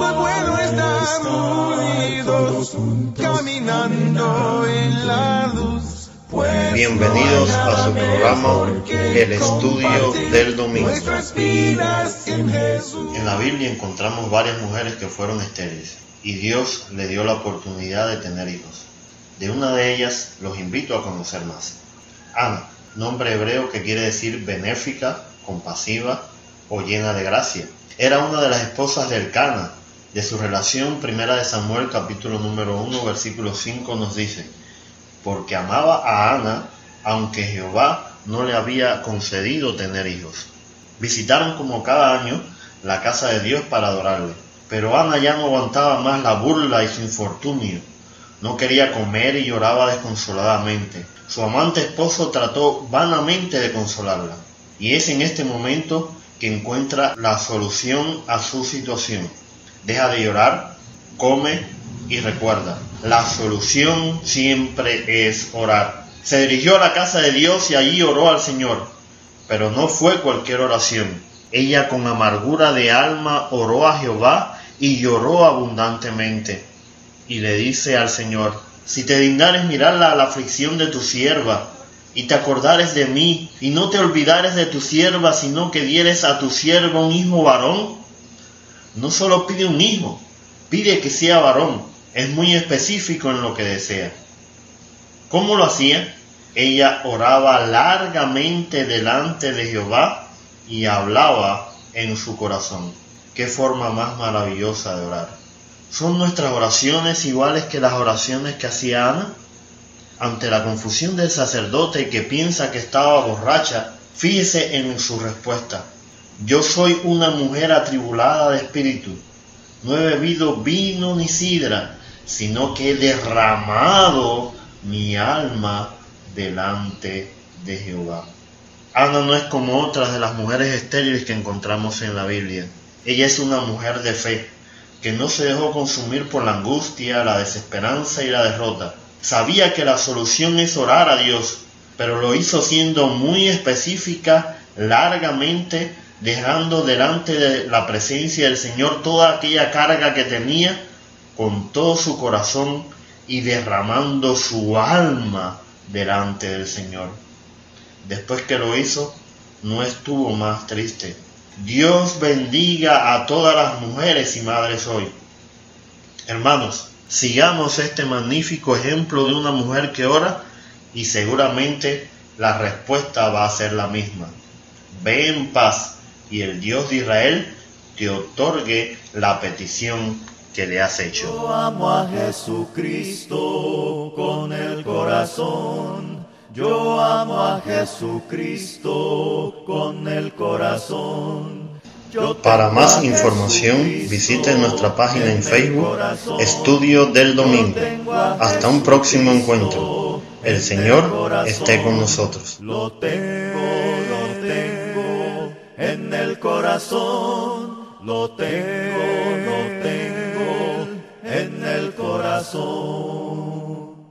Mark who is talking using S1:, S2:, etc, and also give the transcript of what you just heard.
S1: bueno estar unidos, caminando en la luz. Pues
S2: Bienvenidos a su programa El Estudio del Domingo.
S1: En
S2: la Biblia encontramos varias mujeres que fueron estériles y Dios le dio la oportunidad de tener hijos. De una de ellas los invito a conocer más. Ana, nombre hebreo que quiere decir benéfica, compasiva o llena de gracia. Era una de las esposas del Cana. De su relación, primera de Samuel capítulo número 1 versículo 5 nos dice, porque amaba a Ana, aunque Jehová no le había concedido tener hijos. Visitaron como cada año la casa de Dios para adorarle, pero Ana ya no aguantaba más la burla y su infortunio. No quería comer y lloraba desconsoladamente. Su amante esposo trató vanamente de consolarla. Y es en este momento que encuentra la solución a su situación. Deja de llorar, come y recuerda, la solución siempre es orar. Se dirigió a la casa de Dios y allí oró al Señor, pero no fue cualquier oración. Ella con amargura de alma oró a Jehová y lloró abundantemente. Y le dice al Señor, si te dignares mirar la, la aflicción de tu sierva, y te acordares de mí, y no te olvidares de tu sierva, sino que dieres a tu sierva un hijo varón, no solo pide un hijo, pide que sea varón, es muy específico en lo que desea. ¿Cómo lo hacía? Ella oraba largamente delante de Jehová y hablaba en su corazón. Qué forma más maravillosa de orar. ¿Son nuestras oraciones iguales que las oraciones que hacía Ana? Ante la confusión del sacerdote que piensa que estaba borracha, fíjese en su respuesta. Yo soy una mujer atribulada de espíritu. No he bebido vino ni sidra, sino que he derramado mi alma delante de Jehová. Ana no es como otras de las mujeres estériles que encontramos en la Biblia. Ella es una mujer de fe, que no se dejó consumir por la angustia, la desesperanza y la derrota. Sabía que la solución es orar a Dios, pero lo hizo siendo muy específica, largamente, dejando delante de la presencia del Señor toda aquella carga que tenía con todo su corazón y derramando su alma delante del Señor. Después que lo hizo, no estuvo más triste. Dios bendiga a todas las mujeres y madres hoy. Hermanos, sigamos este magnífico ejemplo de una mujer que ora y seguramente la respuesta va a ser la misma. Ve en paz y el Dios de Israel te otorgue la petición que le has hecho.
S3: Yo amo a Jesucristo con el corazón. Yo amo a Jesucristo con el corazón. Yo
S2: Para más información visite nuestra página en Facebook. Estudio del Domingo. Hasta un próximo encuentro. El Señor esté con nosotros.
S3: Lo tengo, lo tengo en el corazón. Lo tengo, lo tengo en el corazón.